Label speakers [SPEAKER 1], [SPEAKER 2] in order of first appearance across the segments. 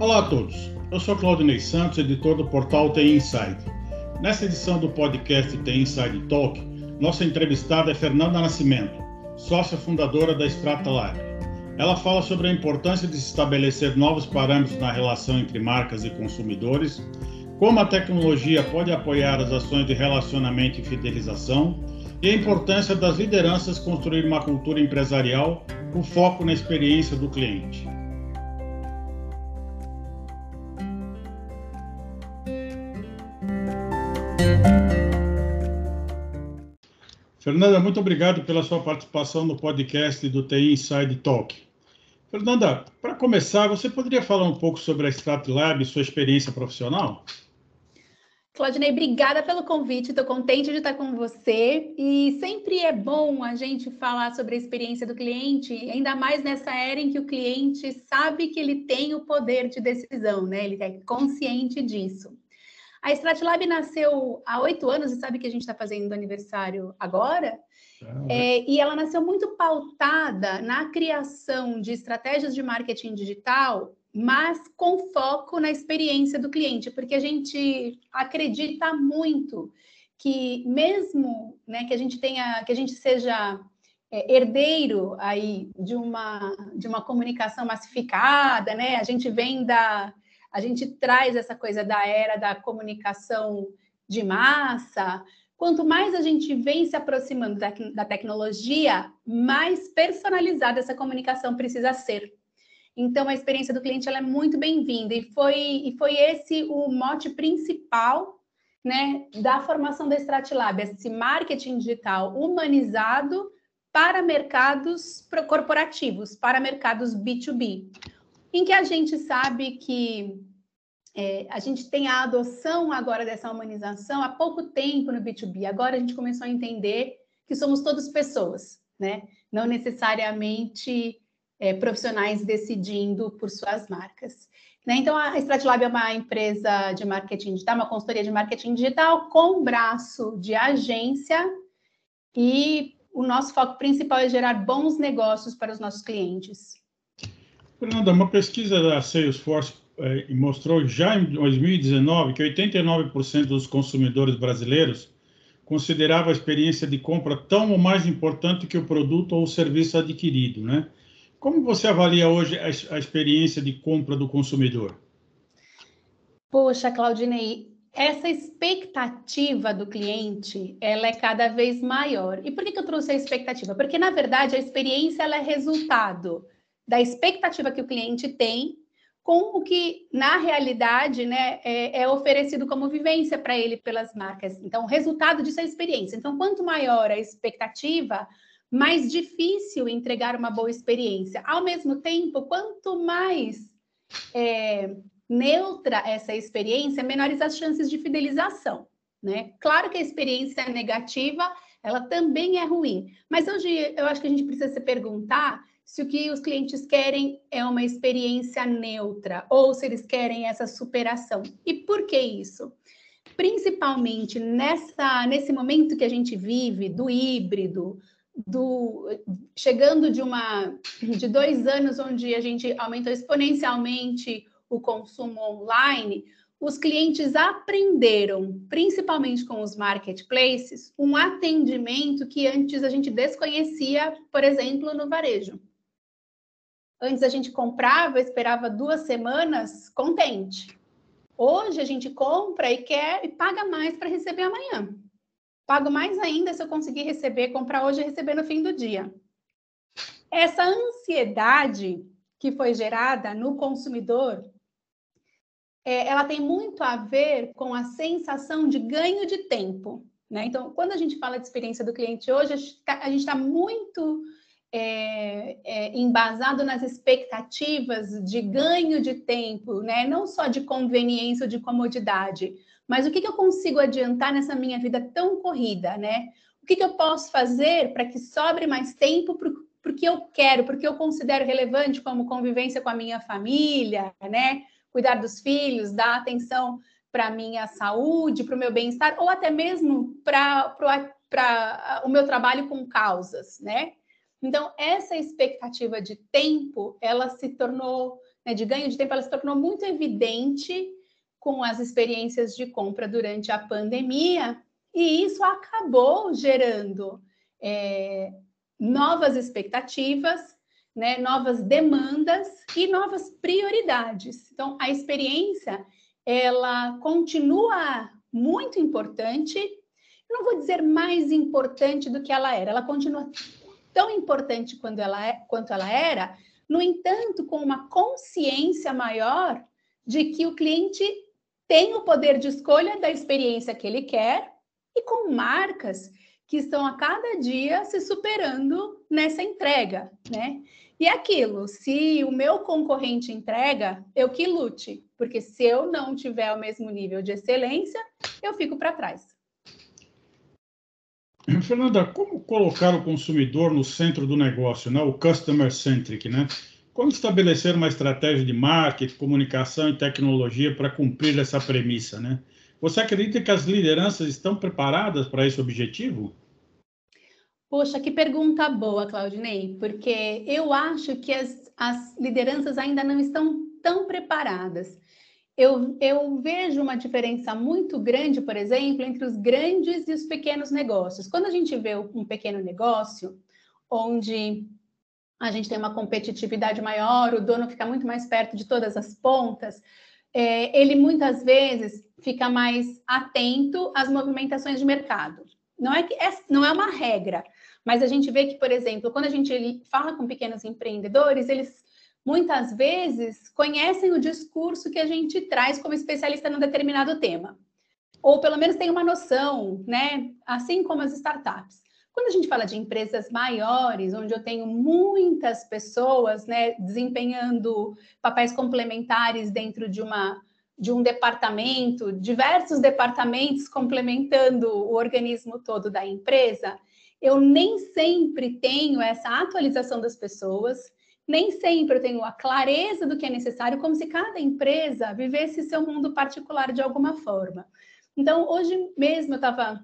[SPEAKER 1] Olá a todos, eu sou Claudinei Santos, editor do portal TI Inside. Nessa edição do podcast TI Inside Talk, nossa entrevistada é Fernanda Nascimento, sócia fundadora da Strata Lab. Ela fala sobre a importância de se estabelecer novos parâmetros na relação entre marcas e consumidores, como a tecnologia pode apoiar as ações de relacionamento e fidelização, e a importância das lideranças construir uma cultura empresarial com foco na experiência do cliente. Fernanda, muito obrigado pela sua participação no podcast do TI Inside Talk. Fernanda, para começar, você poderia falar um pouco sobre a StratLab e sua experiência profissional?
[SPEAKER 2] Claudinei, obrigada pelo convite, estou contente de estar com você. E sempre é bom a gente falar sobre a experiência do cliente, ainda mais nessa era em que o cliente sabe que ele tem o poder de decisão, né? Ele é consciente disso. A Stratlab nasceu há oito anos, e sabe que a gente está fazendo aniversário agora? É, e ela nasceu muito pautada na criação de estratégias de marketing digital, mas com foco na experiência do cliente, porque a gente acredita muito que mesmo né, que a gente tenha, que a gente seja é, herdeiro aí de uma de uma comunicação massificada, né? A gente vem da a gente traz essa coisa da era da comunicação de massa. Quanto mais a gente vem se aproximando da, tecnologia, mais personalizada essa comunicação precisa ser. Então, a experiência do cliente ela é muito bem-vinda e foi, e foi esse o mote principal né, da formação da Stratlab, esse marketing digital humanizado para mercados corporativos, para mercados B2B em que a gente sabe que é, a gente tem a adoção agora dessa humanização há pouco tempo no B2B. Agora a gente começou a entender que somos todos pessoas, né? Não necessariamente é, profissionais decidindo por suas marcas. Né? Então, a Stratlab é uma empresa de marketing digital, uma consultoria de marketing digital com braço de agência e o nosso foco principal é gerar bons negócios para os nossos clientes.
[SPEAKER 1] Fernanda, uma pesquisa da Salesforce eh, mostrou já em 2019 que 89% dos consumidores brasileiros consideravam a experiência de compra tão ou mais importante que o produto ou o serviço adquirido, né? Como você avalia hoje a, a experiência de compra do consumidor?
[SPEAKER 2] Poxa, Claudinei, essa expectativa do cliente, ela é cada vez maior. E por que, que eu trouxe a expectativa? Porque, na verdade, a experiência ela é resultado da expectativa que o cliente tem com o que, na realidade, né, é, é oferecido como vivência para ele pelas marcas. Então, o resultado disso é a experiência. Então, quanto maior a expectativa, mais difícil entregar uma boa experiência. Ao mesmo tempo, quanto mais é, neutra essa experiência, menores as chances de fidelização. Né? Claro que a experiência negativa, ela também é ruim, mas hoje eu acho que a gente precisa se perguntar se o que os clientes querem é uma experiência neutra ou se eles querem essa superação. E por que isso? Principalmente nessa, nesse momento que a gente vive do híbrido, do chegando de uma de dois anos onde a gente aumentou exponencialmente o consumo online, os clientes aprenderam, principalmente com os marketplaces, um atendimento que antes a gente desconhecia, por exemplo, no varejo. Antes a gente comprava, esperava duas semanas contente. Hoje a gente compra e quer e paga mais para receber amanhã. Pago mais ainda se eu conseguir receber, comprar hoje e receber no fim do dia. Essa ansiedade que foi gerada no consumidor, é, ela tem muito a ver com a sensação de ganho de tempo. Né? Então, quando a gente fala de experiência do cliente hoje, a gente está tá muito é, é, embasado nas expectativas de ganho de tempo, né? não só de conveniência ou de comodidade, mas o que, que eu consigo adiantar nessa minha vida tão corrida, né? O que, que eu posso fazer para que sobre mais tempo porque eu quero, porque eu considero relevante como convivência com a minha família, né? Cuidar dos filhos, dar atenção para a minha saúde, para o meu bem-estar, ou até mesmo para o meu trabalho com causas, né? Então, essa expectativa de tempo, ela se tornou, né, de ganho de tempo, ela se tornou muito evidente com as experiências de compra durante a pandemia, e isso acabou gerando é, novas expectativas, né, novas demandas e novas prioridades. Então, a experiência ela continua muito importante. Não vou dizer mais importante do que ela era. Ela continua tão importante quando ela é, quanto ela era. No entanto, com uma consciência maior de que o cliente tem o poder de escolha da experiência que ele quer e com marcas que estão a cada dia se superando nessa entrega, né? E é aquilo, se o meu concorrente entrega, eu que lute, porque se eu não tiver o mesmo nível de excelência, eu fico para trás.
[SPEAKER 1] Fernanda, como colocar o consumidor no centro do negócio, né? o customer centric, né? Como estabelecer uma estratégia de marketing, comunicação e tecnologia para cumprir essa premissa, né? Você acredita que as lideranças estão preparadas para esse objetivo?
[SPEAKER 2] Poxa, que pergunta boa, Claudinei, porque eu acho que as, as lideranças ainda não estão tão preparadas. Eu, eu, vejo uma diferença muito grande, por exemplo, entre os grandes e os pequenos negócios. Quando a gente vê um pequeno negócio, onde a gente tem uma competitividade maior, o dono fica muito mais perto de todas as pontas, é, ele muitas vezes fica mais atento às movimentações de mercado. Não é que é, não é uma regra, mas a gente vê que, por exemplo, quando a gente fala com pequenos empreendedores, eles muitas vezes conhecem o discurso que a gente traz como especialista num determinado tema. Ou pelo menos tem uma noção, né? Assim como as startups. Quando a gente fala de empresas maiores, onde eu tenho muitas pessoas né, desempenhando papéis complementares dentro de, uma, de um departamento, diversos departamentos complementando o organismo todo da empresa, eu nem sempre tenho essa atualização das pessoas, nem sempre eu tenho a clareza do que é necessário, como se cada empresa vivesse seu mundo particular de alguma forma. Então, hoje mesmo eu estava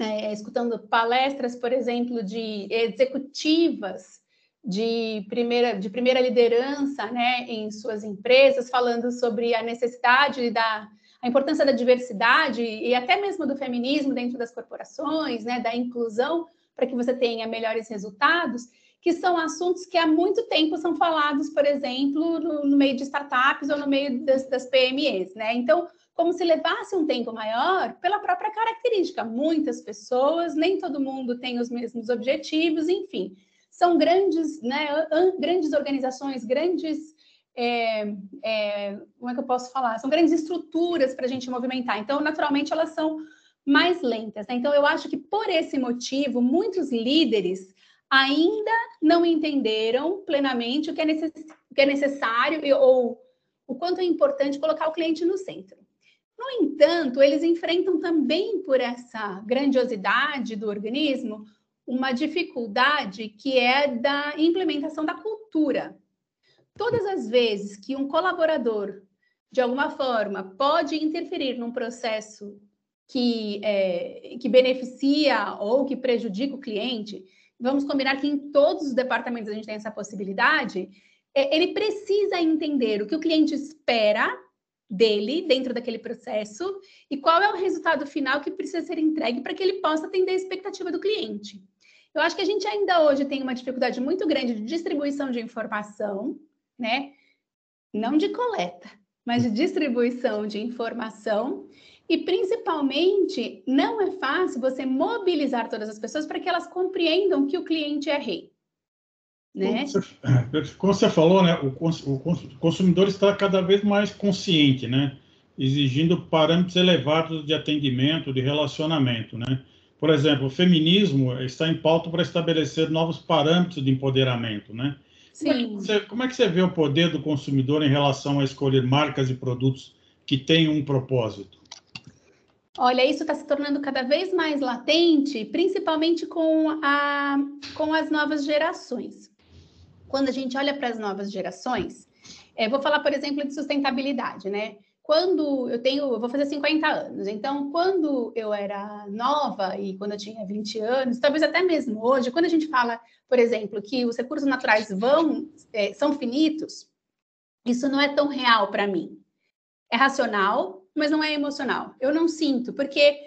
[SPEAKER 2] é, escutando palestras, por exemplo, de executivas de primeira, de primeira liderança né, em suas empresas, falando sobre a necessidade da a importância da diversidade e até mesmo do feminismo dentro das corporações, né, da inclusão, para que você tenha melhores resultados, que são assuntos que há muito tempo são falados, por exemplo, no, no meio de startups ou no meio das, das PMEs, né? Então, como se levasse um tempo maior pela própria característica. Muitas pessoas, nem todo mundo tem os mesmos objetivos, enfim. São grandes, né, grandes organizações, grandes. É, é, como é que eu posso falar? São grandes estruturas para a gente movimentar. Então, naturalmente, elas são mais lentas. Né? Então, eu acho que por esse motivo, muitos líderes ainda não entenderam plenamente o que é, necess... o que é necessário ou o quanto é importante colocar o cliente no centro. No entanto, eles enfrentam também por essa grandiosidade do organismo uma dificuldade que é da implementação da cultura. Todas as vezes que um colaborador, de alguma forma, pode interferir num processo que, é, que beneficia ou que prejudica o cliente, vamos combinar que em todos os departamentos a gente tem essa possibilidade, é, ele precisa entender o que o cliente espera dele dentro daquele processo e qual é o resultado final que precisa ser entregue para que ele possa atender a expectativa do cliente. Eu acho que a gente ainda hoje tem uma dificuldade muito grande de distribuição de informação, né? Não de coleta, mas de distribuição de informação. E principalmente, não é fácil você mobilizar todas as pessoas para que elas compreendam que o cliente é rei. Né?
[SPEAKER 1] Como você falou, né, o, consumidor está cada vez mais consciente, né, exigindo parâmetros elevados de atendimento, de relacionamento, né. Por exemplo, o feminismo está em pauta para estabelecer novos parâmetros de empoderamento, né. Sim. Como é, que você, como é que você vê o poder do consumidor em relação a escolher marcas e produtos que têm um propósito?
[SPEAKER 2] Olha, isso está se tornando cada vez mais latente, principalmente com, a, com as novas gerações quando a gente olha para as novas gerações, é, vou falar, por exemplo, de sustentabilidade, né? Quando eu tenho, eu vou fazer 50 anos, então quando eu era nova e quando eu tinha 20 anos, talvez até mesmo hoje, quando a gente fala, por exemplo, que os recursos naturais vão, é, são finitos, isso não é tão real para mim. É racional, mas não é emocional. Eu não sinto, porque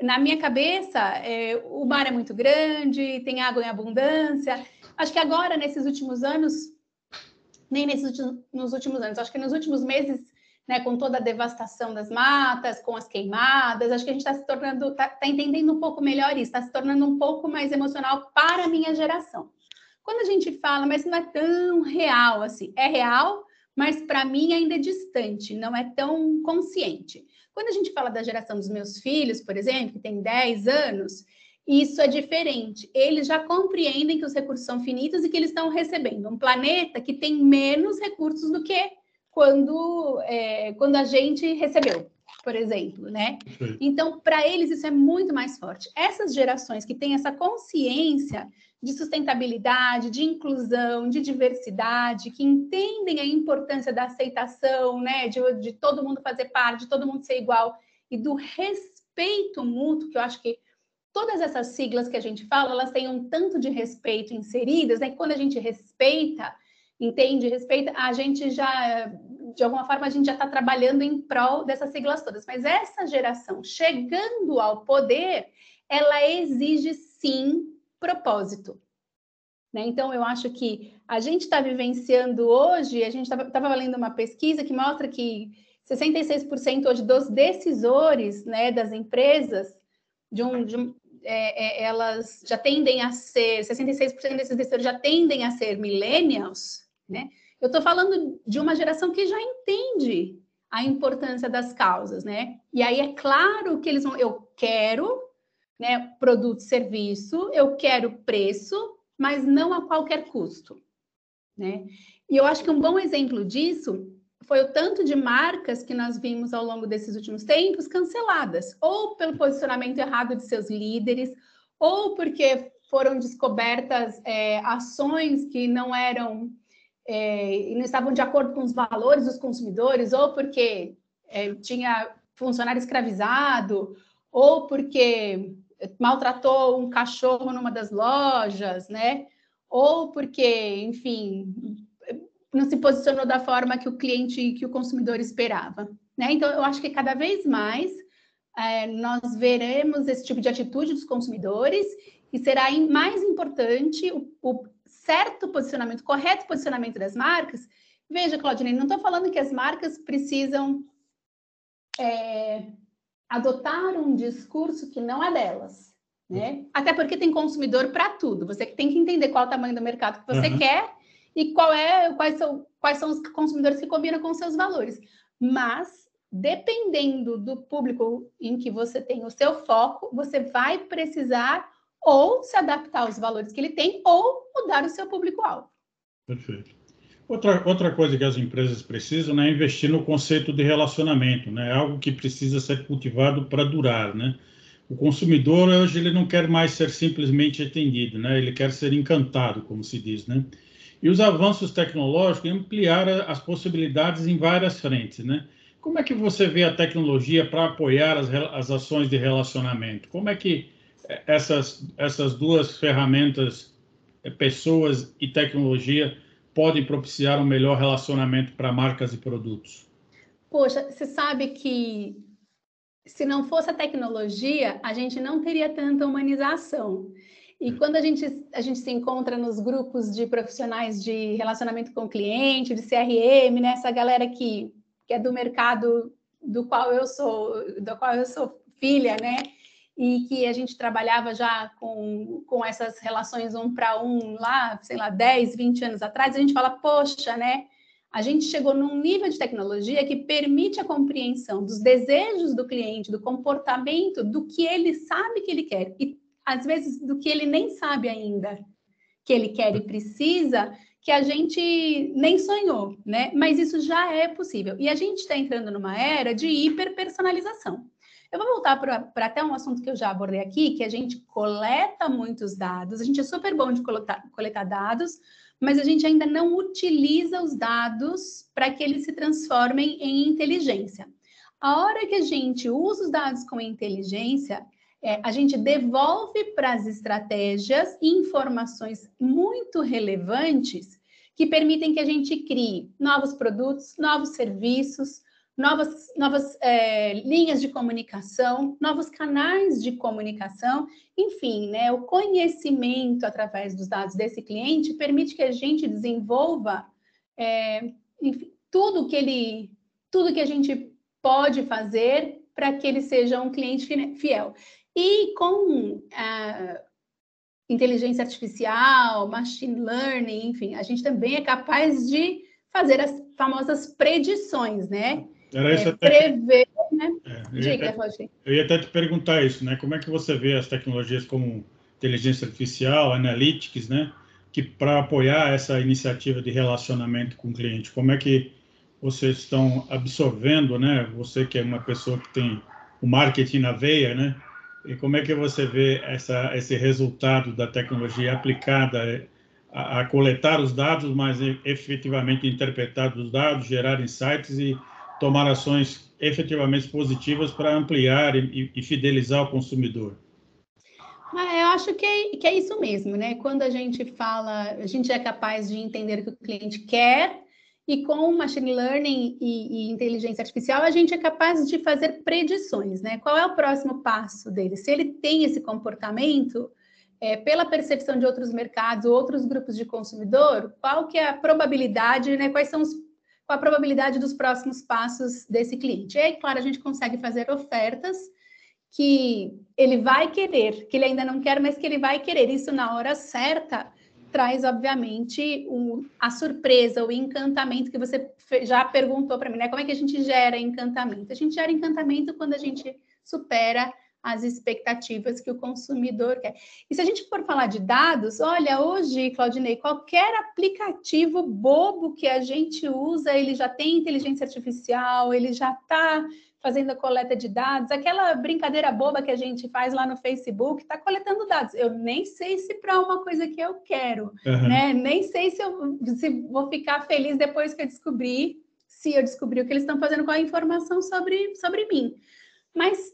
[SPEAKER 2] na minha cabeça é, o mar é muito grande, tem água em abundância. Acho que agora, nesses últimos anos, nem nesses nos últimos anos, acho que nos últimos meses, né, com toda a devastação das matas, com as queimadas, acho que a gente está se tornando, está tá entendendo um pouco melhor isso, está se tornando um pouco mais emocional para a minha geração. Quando a gente fala, mas não é tão real assim, é real, mas para mim ainda é distante, não é tão consciente. Quando a gente fala da geração dos meus filhos, por exemplo, que tem 10 anos, isso é diferente. Eles já compreendem que os recursos são finitos e que eles estão recebendo um planeta que tem menos recursos do que quando, é, quando a gente recebeu, por exemplo, né? Então, para eles isso é muito mais forte. Essas gerações que têm essa consciência de sustentabilidade, de inclusão, de diversidade, que entendem a importância da aceitação, né, de, de todo mundo fazer parte, de todo mundo ser igual e do respeito mútuo, que eu acho que todas essas siglas que a gente fala, elas têm um tanto de respeito inseridas, né? Quando a gente respeita, entende, respeita, a gente já, de alguma forma, a gente já está trabalhando em prol dessas siglas todas. Mas essa geração chegando ao poder, ela exige sim propósito. Né? Então, eu acho que a gente está vivenciando hoje, a gente estava lendo uma pesquisa que mostra que 66% hoje dos decisores né, das empresas, de um, de um é, é, elas já tendem a ser, 66% desses decisores já tendem a ser millennials, né? Eu estou falando de uma geração que já entende a importância das causas, né? E aí é claro que eles vão, eu quero né, produto serviço, eu quero preço, mas não a qualquer custo, né? E eu acho que um bom exemplo disso foi o tanto de marcas que nós vimos ao longo desses últimos tempos canceladas, ou pelo posicionamento errado de seus líderes, ou porque foram descobertas é, ações que não eram é, não estavam de acordo com os valores dos consumidores, ou porque é, tinha funcionário escravizado, ou porque maltratou um cachorro numa das lojas, né? Ou porque, enfim, não se posicionou da forma que o cliente, que o consumidor esperava, né? Então, eu acho que cada vez mais é, nós veremos esse tipo de atitude dos consumidores e será mais importante o, o certo posicionamento, correto posicionamento das marcas. Veja, Claudine, não estou falando que as marcas precisam é, adotar um discurso que não é delas. Né? Até porque tem consumidor para tudo. Você tem que entender qual é o tamanho do mercado que você uhum. quer e qual é, quais são, quais são os consumidores que combinam com seus valores. Mas, dependendo do público em que você tem o seu foco, você vai precisar ou se adaptar aos valores que ele tem ou mudar o seu público-alvo.
[SPEAKER 1] Perfeito. Outra, outra coisa que as empresas precisam né, é investir no conceito de relacionamento, né? É algo que precisa ser cultivado para durar, né? O consumidor hoje ele não quer mais ser simplesmente atendido, né? Ele quer ser encantado, como se diz, né? E os avanços tecnológicos ampliaram as possibilidades em várias frentes, né? Como é que você vê a tecnologia para apoiar as, as ações de relacionamento? Como é que eh, essas, essas duas ferramentas, eh, pessoas e tecnologia, podem propiciar um melhor relacionamento para marcas e produtos?
[SPEAKER 2] Poxa, você sabe que se não fosse a tecnologia, a gente não teria tanta humanização. E quando a gente, a gente se encontra nos grupos de profissionais de relacionamento com cliente, de CRM, né? essa galera que, que é do mercado do qual eu sou, do qual eu sou filha, né? E que a gente trabalhava já com, com essas relações um para um lá, sei lá, 10, 20 anos atrás, a gente fala, poxa, né? a gente chegou num nível de tecnologia que permite a compreensão dos desejos do cliente, do comportamento, do que ele sabe que ele quer e às vezes do que ele nem sabe ainda que ele quer e precisa, que a gente nem sonhou, né? Mas isso já é possível. E a gente está entrando numa era de hiperpersonalização. Eu vou voltar para até um assunto que eu já abordei aqui, que a gente coleta muitos dados, a gente é super bom de coletar, coletar dados, mas a gente ainda não utiliza os dados para que eles se transformem em inteligência. A hora que a gente usa os dados com inteligência, é, a gente devolve para as estratégias informações muito relevantes que permitem que a gente crie novos produtos, novos serviços, novas, novas é, linhas de comunicação, novos canais de comunicação, enfim, né, o conhecimento através dos dados desse cliente permite que a gente desenvolva é, enfim, tudo que ele, tudo que a gente pode fazer para que ele seja um cliente fiel. E com a inteligência artificial, machine learning, enfim, a gente também é capaz de fazer as famosas predições, né?
[SPEAKER 1] Era isso é, até prever, né? É, eu, Diga, ia até, eu ia até te perguntar isso, né? Como é que você vê as tecnologias como inteligência artificial, analytics, né? Que para apoiar essa iniciativa de relacionamento com o cliente, como é que vocês estão absorvendo, né? Você que é uma pessoa que tem o marketing na veia, né? E como é que você vê essa, esse resultado da tecnologia aplicada a, a coletar os dados, mas efetivamente interpretar os dados, gerar insights e tomar ações efetivamente positivas para ampliar e, e, fidelizar o consumidor?
[SPEAKER 2] Eu acho que é, que é isso mesmo, né? Quando a gente fala, a gente é capaz de entender o que o cliente quer e com machine learning e, e, inteligência artificial, a gente é capaz de fazer predições, né? Qual é o próximo passo dele? Se ele tem esse comportamento, é, pela percepção de outros mercados, outros grupos de consumidor, qual que é a probabilidade, né? Quais são os, qual a probabilidade dos próximos passos desse cliente? E aí, claro, a gente consegue fazer ofertas que ele vai querer, que ele ainda não quer, mas que ele vai querer. Isso na hora certa traz, obviamente, o, a surpresa, o encantamento que você já perguntou para mim, né? Como é que a gente gera encantamento? A gente gera encantamento quando a gente supera as expectativas que o consumidor quer. E se a gente for falar de dados, olha, hoje, Claudinei, qualquer aplicativo bobo que a gente usa, ele já tem inteligência artificial, ele já está fazendo a coleta de dados, aquela brincadeira boba que a gente faz lá no Facebook, está coletando dados. Eu nem sei se para uma coisa que eu quero, uhum. né? Nem sei se eu se vou ficar feliz depois que eu descobrir, se eu descobrir o que eles estão fazendo com a informação sobre, sobre mim. Mas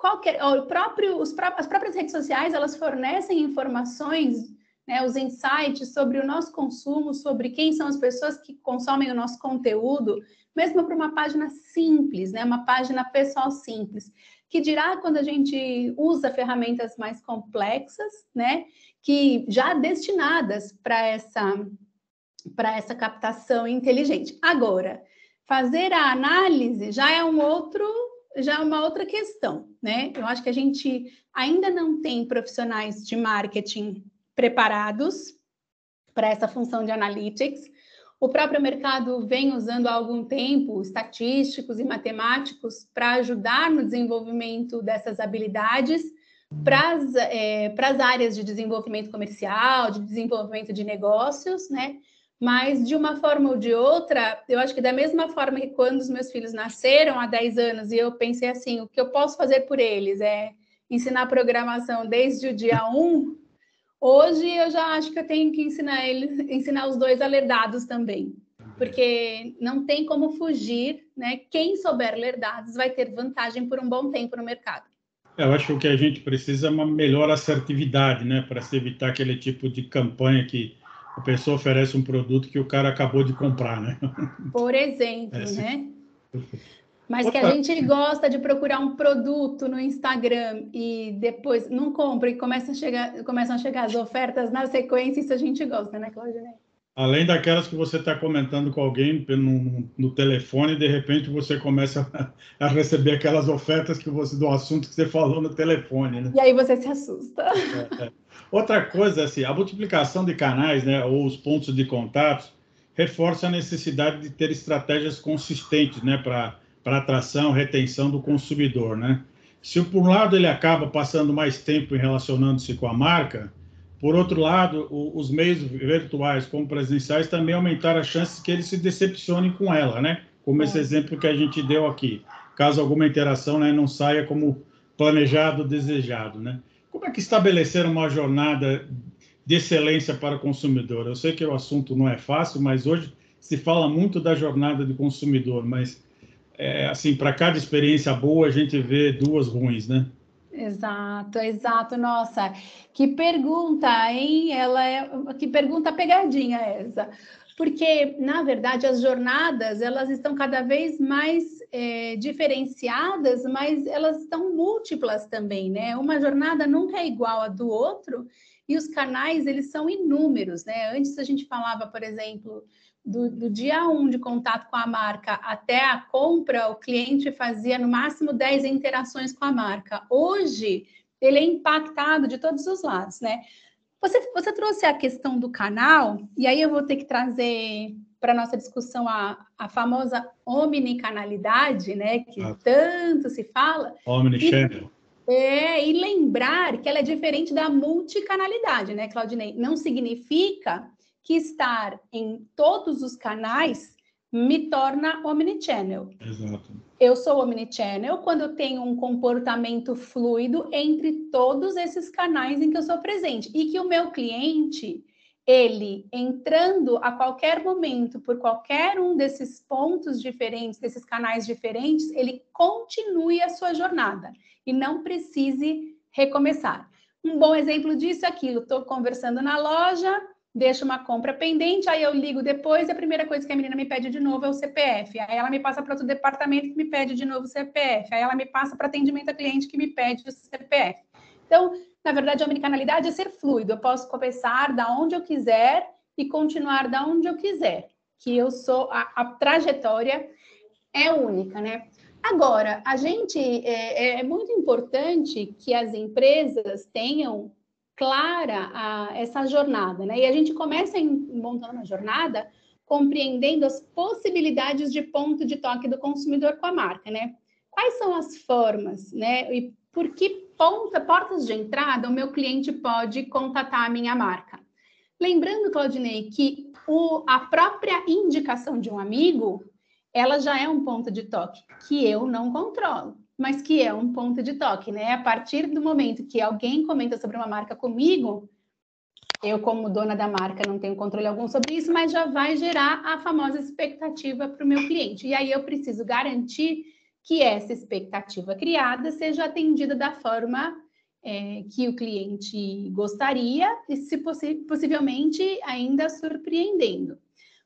[SPEAKER 2] qualquer, o próprio, os, as próprias redes sociais, elas fornecem informações, né, os insights sobre o nosso consumo, sobre quem são as pessoas que consomem o nosso conteúdo, mesmo para uma página simples, né? Uma página pessoal simples. Que dirá quando a gente usa ferramentas mais complexas, né? Que já destinadas para essa para essa captação inteligente. Agora, fazer a análise já é um outro já é uma outra questão, né? Eu acho que a gente ainda não tem profissionais de marketing preparados para essa função de analytics. O próprio mercado vem usando há algum tempo estatísticos e matemáticos para ajudar no desenvolvimento dessas habilidades para as é, áreas de desenvolvimento comercial, de desenvolvimento de negócios, né? Mas, de uma forma ou de outra, eu acho que da mesma forma que quando os meus filhos nasceram há 10 anos e eu pensei assim, o que eu posso fazer por eles é ensinar programação desde o dia 1, Hoje eu já acho que eu tenho que ensinar eles, ensinar os dois a dados também, porque não tem como fugir, né? Quem souber ler dados vai ter vantagem por um bom tempo no mercado.
[SPEAKER 1] Eu acho que a gente precisa uma melhor assertividade, né, para se evitar aquele tipo de campanha que a pessoa oferece um produto que o cara acabou de comprar, né?
[SPEAKER 2] Por exemplo, é, né? Mas Opa. que a gente gosta de procurar um produto no Instagram e depois não compra e começa a chegar, começam a chegar as ofertas na sequência, isso a gente gosta, né, Claudinei?
[SPEAKER 1] Além daquelas que você está comentando com alguém no, no, telefone, de repente você começa a, a, receber aquelas ofertas que você do assunto que você falou no telefone, né?
[SPEAKER 2] E aí você se assusta. É,
[SPEAKER 1] é. Outra coisa, assim, a multiplicação de canais, né, ou os pontos de contato, reforça a necessidade de ter estratégias consistentes, né, para para atração, retenção do consumidor, né? Se por um lado ele acaba passando mais tempo relacionando-se com a marca, por outro lado, o, os meios virtuais como presenciais também aumentaram as chances que ele se decepcione com ela, né? Como esse é. exemplo que a gente deu aqui. Caso alguma interação né, não saia como planejado, desejado, né? Como é que estabelecer uma jornada de excelência para o consumidor? Eu sei que o assunto não é fácil, mas hoje se fala muito da jornada do consumidor, mas é, assim, para cada experiência boa, a gente vê duas ruins, né?
[SPEAKER 2] Exato, exato. Nossa, que pergunta, hein? Ela é que pergunta pegadinha essa. porque, na verdade, as jornadas, elas estão cada vez mais é, diferenciadas, mas elas estão múltiplas também, né? Uma jornada nunca é igual a do outro, e os canais, eles são inúmeros, né? Antes a gente falava, por exemplo, do, do, dia 1 um de contato com a marca até a compra, o cliente fazia no máximo 10 interações com a marca. Hoje, ele é impactado de todos os lados, né? Você, você trouxe a questão do canal, e aí eu vou ter que trazer para nossa discussão a, a famosa omnicanalidade, né? Que ah. tanto se fala.
[SPEAKER 1] Omnichannel.
[SPEAKER 2] É, e lembrar que ela é diferente da multicanalidade, né, Claudinei? Não significa que estar em todos os canais me torna omnichannel.
[SPEAKER 1] Exato.
[SPEAKER 2] Eu sou omnichannel quando eu tenho um comportamento fluido entre todos esses canais em que eu sou presente e que o meu cliente, ele entrando a qualquer momento por qualquer um desses pontos diferentes, desses canais diferentes, ele continue a sua jornada e não precise recomeçar. Um bom exemplo disso é aquilo, estou conversando na loja, deixo uma compra pendente, aí eu ligo depois e a primeira coisa que a menina me pede de novo é o CPF. Aí ela me passa para outro departamento que me pede de novo o CPF. Aí ela me passa para atendimento a cliente que me pede o CPF. Então, na verdade, a omnicanalidade é ser fluido. Eu posso começar da onde eu quiser e continuar da onde eu quiser. Que eu sou a, a trajetória é única, né? Agora, a gente é, é muito importante que as empresas tenham clara a, essa jornada, né? E a gente começa em, montando uma jornada compreendendo as possibilidades de ponto de toque do consumidor com a marca, né? Quais são as formas, né? E por que ponta, portas de entrada o meu cliente pode contatar a minha marca? Lembrando, Claudinei, que o, a própria indicação de um amigo, ela já é um ponto de toque que eu não controlo mas que é um ponto de toque, né? A partir do momento que alguém comenta sobre uma marca comigo, eu, como dona da marca, não tenho controle algum sobre isso, mas já vai gerar a famosa expectativa para o meu cliente. E aí eu preciso garantir que essa expectativa criada seja atendida da forma é, que o cliente gostaria e, se possi possivelmente, ainda surpreendendo.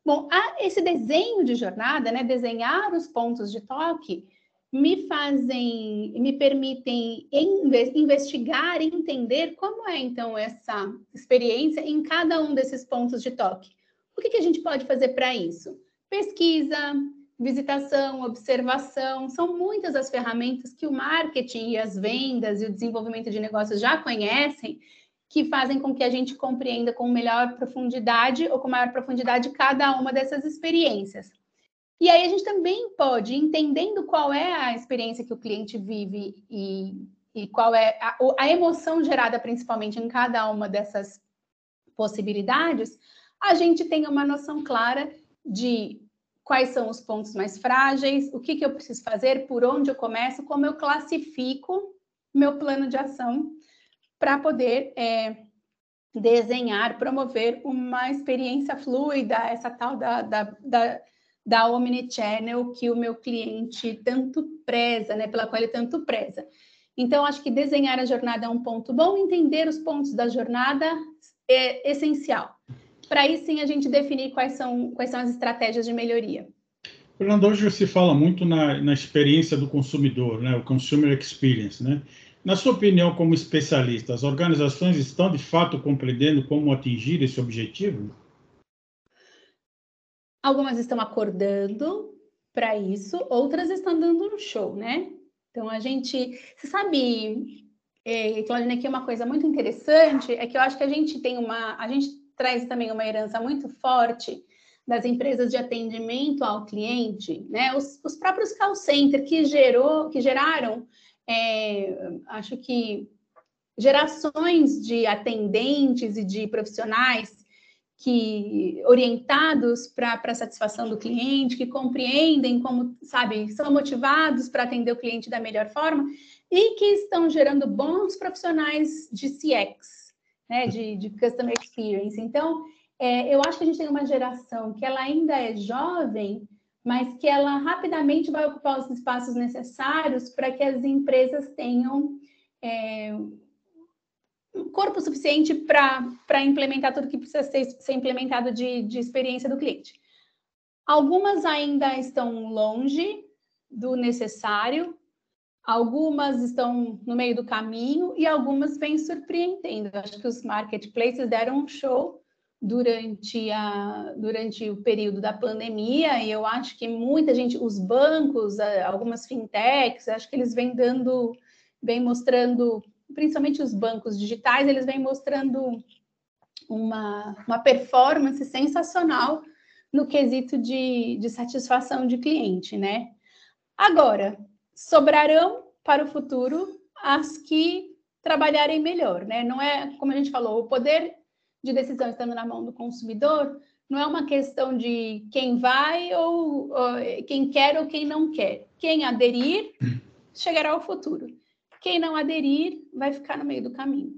[SPEAKER 2] Bom, esse desenho de jornada, né, desenhar os pontos de toque, me fazem, me permitem investigar entender como é então essa experiência em cada um desses pontos de toque. O que, que a gente pode fazer para isso? Pesquisa, visitação, observação, são muitas as ferramentas que o marketing e as vendas e o desenvolvimento de negócios já conhecem, que fazem com que a gente compreenda com melhor profundidade ou com maior profundidade cada uma dessas experiências. E aí a gente também pode, entendendo qual é a experiência que o cliente vive e, e qual é a, a emoção gerada principalmente em cada uma dessas possibilidades, a gente tem uma noção clara de quais são os pontos mais frágeis, o que, que eu preciso fazer, por onde eu começo, como eu classifico meu plano de ação para poder é, desenhar, promover uma experiência fluida, essa tal da, da, da da omnichannel que o meu cliente tanto preza, né, pela qual ele tanto preza. Então, acho que desenhar a jornada é um ponto bom, entender os pontos da jornada é essencial. Para aí sim a gente definir quais são, quais são as estratégias de melhoria.
[SPEAKER 1] Fernando, hoje se fala muito na, na experiência do consumidor, né, o consumer experience, né? Na sua opinião, como especialista, as organizações estão de fato compreendendo como atingir esse objetivo?
[SPEAKER 2] Algumas estão acordando para isso, outras estão dando um show, né? Então a gente, você sabe, é, Claudine, aqui uma coisa muito interessante é que eu acho que a gente tem uma, a gente traz também uma herança muito forte das empresas de atendimento ao cliente, né? Os, os próprios call center que gerou, que geraram, é, acho que gerações de atendentes e de profissionais que orientados para a satisfação do cliente, que compreendem como, sabe, são motivados para atender o cliente da melhor forma e que estão gerando bons profissionais de CX, né, de, de Customer Experience. Então, é, eu acho que a gente tem uma geração que ela ainda é jovem, mas que ela rapidamente vai ocupar os espaços necessários para que as empresas tenham é, corpo suficiente para implementar tudo que precisa ser, ser implementado de, de experiência do cliente. Algumas ainda estão longe do necessário, algumas estão no meio do caminho e algumas vêm surpreendendo. Acho que os marketplaces deram um show durante, a, durante o período da pandemia, e eu acho que muita gente, os bancos, algumas fintechs, acho que eles vêm dando, vêm mostrando, principalmente os bancos digitais, eles vêm mostrando uma, uma performance sensacional no quesito de, de satisfação de cliente, né? Agora, sobrarão para o futuro as que trabalharem melhor, né? Não é, como a gente falou, o poder de decisão estando na mão do consumidor, não é uma questão de quem vai ou, ou quem quer ou quem não quer. Quem aderir chegará ao futuro. Quem não aderir vai ficar no meio do caminho.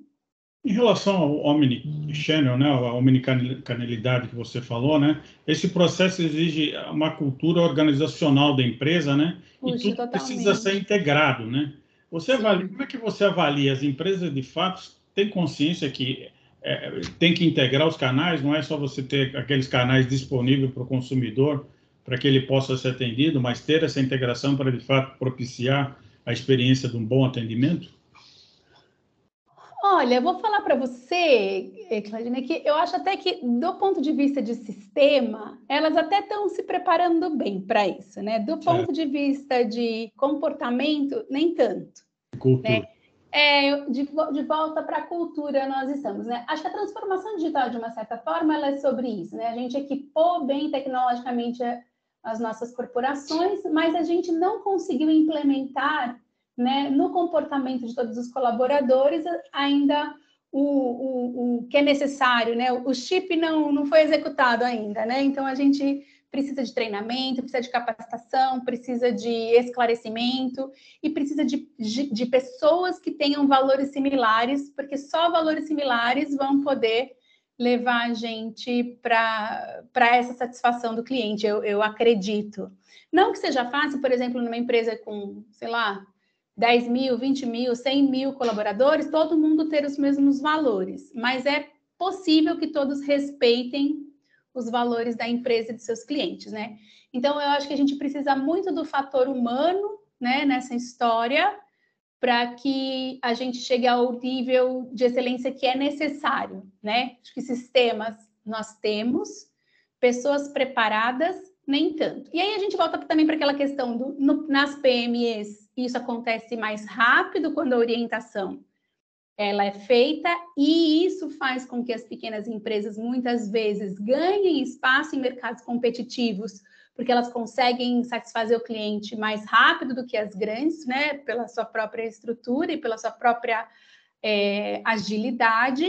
[SPEAKER 1] Em relação ao omnichannel, né, a omnicanalidade que você falou, né, esse processo exige uma cultura organizacional da empresa, né, Puxa, e tudo totalmente. precisa ser integrado, né. Você avalia, como é que você avalia as empresas de fato têm consciência que é, tem que integrar os canais, não é só você ter aqueles canais disponíveis para o consumidor para que ele possa ser atendido, mas ter essa integração para de fato propiciar a experiência de um bom atendimento?
[SPEAKER 2] Olha, eu vou falar para você, eh, Claudine, que eu acho até que, do ponto de vista de sistema, elas até estão se preparando bem para isso, né? Do ponto de vista de comportamento, nem tanto. Cultura. Né? É, de, de volta para a cultura nós estamos, né? Acho que a transformação digital, de uma certa forma, ela é sobre isso, né? A gente equipou bem tecnologicamente as nossas corporações, mas a gente não conseguiu implementar, né, no comportamento de todos os colaboradores ainda o, o, o que é necessário, né? O chip não, não foi executado ainda, né? Então a gente precisa de treinamento, precisa de capacitação, precisa de esclarecimento e precisa de, de, de pessoas que tenham valores similares, porque só valores similares vão poder levar a gente para essa satisfação do cliente, eu, eu acredito. Não que seja fácil, por exemplo, numa empresa com, sei lá, 10 mil, 20 mil, 100 mil colaboradores, todo mundo ter os mesmos valores, mas é possível que todos respeitem os valores da empresa e de seus clientes, né? Então, eu acho que a gente precisa muito do fator humano, né, nessa história, para que a gente chegue ao nível de excelência que é necessário, né? Acho que sistemas nós temos, pessoas preparadas, nem tanto. E aí a gente volta também para aquela questão do no, nas PMEs, isso acontece mais rápido quando a orientação ela é feita e isso faz com que as pequenas empresas muitas vezes ganhem espaço em mercados competitivos, porque elas conseguem satisfazer o cliente mais rápido do que as grandes, né, pela sua própria estrutura e pela sua própria é, agilidade,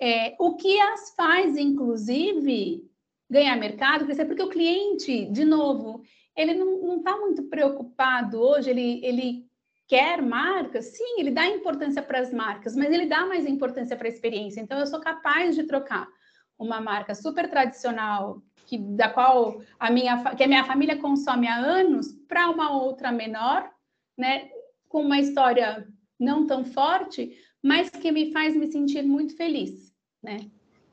[SPEAKER 2] é, o que as faz, inclusive, ganhar mercado, porque o cliente, de novo, ele não está muito preocupado hoje, ele, ele quer marcas, sim, ele dá importância para as marcas, mas ele dá mais importância para a experiência. Então, eu sou capaz de trocar uma marca super tradicional, que, da qual a minha, que a minha família consome há anos, para uma outra menor, né, com uma história não tão forte, mas que me faz me sentir muito feliz, né?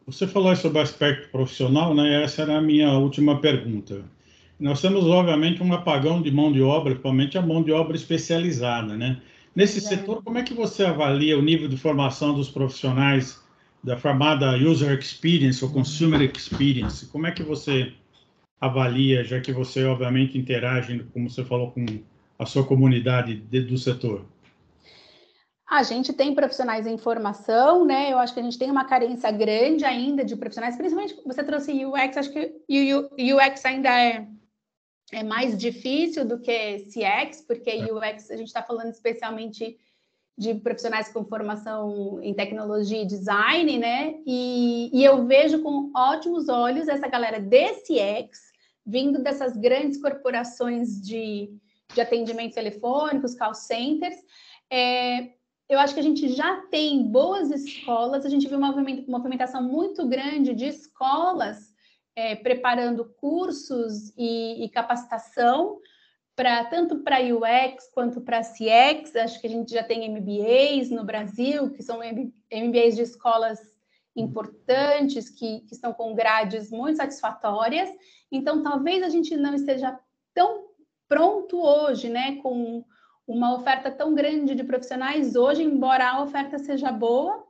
[SPEAKER 1] Você falou sobre aspecto profissional, né? Essa era a minha última pergunta. Nós temos, obviamente, um apagão de mão de obra, principalmente a mão de obra especializada, né? Nesse é. setor, como é que você avalia o nível de formação dos profissionais da chamada User Experience ou Consumer Experience? Como é que você avalia, já que você, obviamente, interage, como você falou, com a sua comunidade de, do setor?
[SPEAKER 2] A gente tem profissionais em formação, né? Eu acho que a gente tem uma carência grande ainda de profissionais, principalmente você trouxe UX, acho que UX ainda é é mais difícil do que CX, porque é. UX a gente está falando especialmente de profissionais com formação em tecnologia e design, né? E, e, eu vejo com ótimos olhos essa galera de CX vindo dessas grandes corporações de, de atendimento telefônicos, call centers. É, eu acho que a gente já tem boas escolas, a gente viu uma movimentação muito grande de escolas é, preparando cursos e, e capacitação para tanto para UX quanto para CX. Acho que a gente já tem MBAs no Brasil, que são MBAs de escolas importantes, que, que estão com grades muito satisfatórias. Então, talvez a gente não esteja tão pronto hoje, né, com uma oferta tão grande de profissionais hoje, embora a oferta seja boa,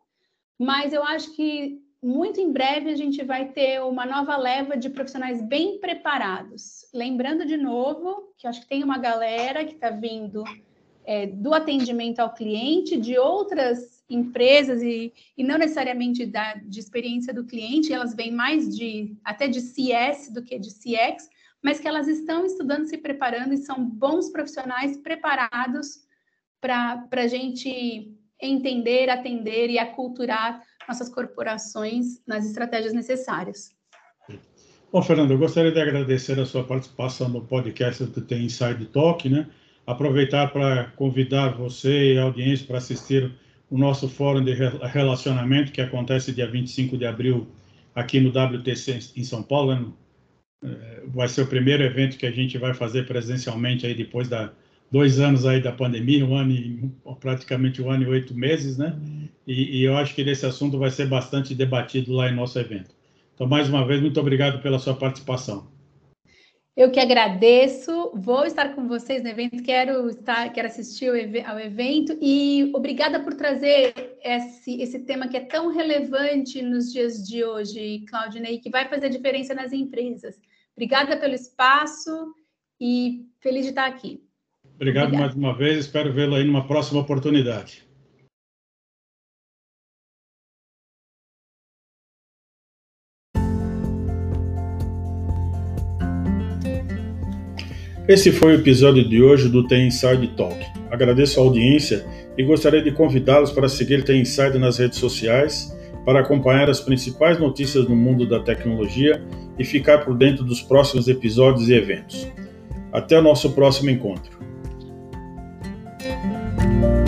[SPEAKER 2] mas eu acho que muito em breve a gente vai ter uma nova leva de profissionais bem preparados. Lembrando de novo que acho que tem uma galera que está vindo é, do atendimento ao cliente, de outras empresas e, e não necessariamente da, de experiência do cliente, elas vêm mais de até de CS do que de CX, mas que elas estão estudando, se preparando e são bons profissionais preparados para a gente entender, atender e aculturar nossas corporações nas estratégias necessárias.
[SPEAKER 1] Bom, Fernando, eu gostaria de agradecer a sua participação no podcast do Tem Inside Talk, né? Aproveitar para convidar você e a audiência para assistir o nosso fórum de relacionamento que acontece dia 25 de abril aqui no WTC em São Paulo. Né? É, vai ser o primeiro evento que a gente vai fazer presencialmente aí depois da dois anos aí da pandemia, um ano e praticamente um ano e oito meses, né? E, e, eu acho que esse assunto vai ser bastante debatido lá em nosso evento. Então, mais uma vez, muito obrigado pela sua participação.
[SPEAKER 2] Eu que agradeço, vou estar com vocês no evento, quero estar, quero assistir ao evento e obrigada por trazer esse, esse tema que é tão relevante nos dias de hoje, Claudinei, que vai fazer diferença nas empresas. Obrigada pelo espaço e feliz de estar aqui.
[SPEAKER 1] Obrigado Obrigada. mais uma vez, espero vê-lo aí numa próxima oportunidade. Esse foi o episódio de hoje do Tem Inside Talk. Agradeço a audiência e gostaria de convidá-los para seguir Tem Inside nas redes sociais, para acompanhar as principais notícias no mundo da tecnologia e ficar por dentro dos próximos episódios e eventos. Até o nosso próximo encontro. Bye.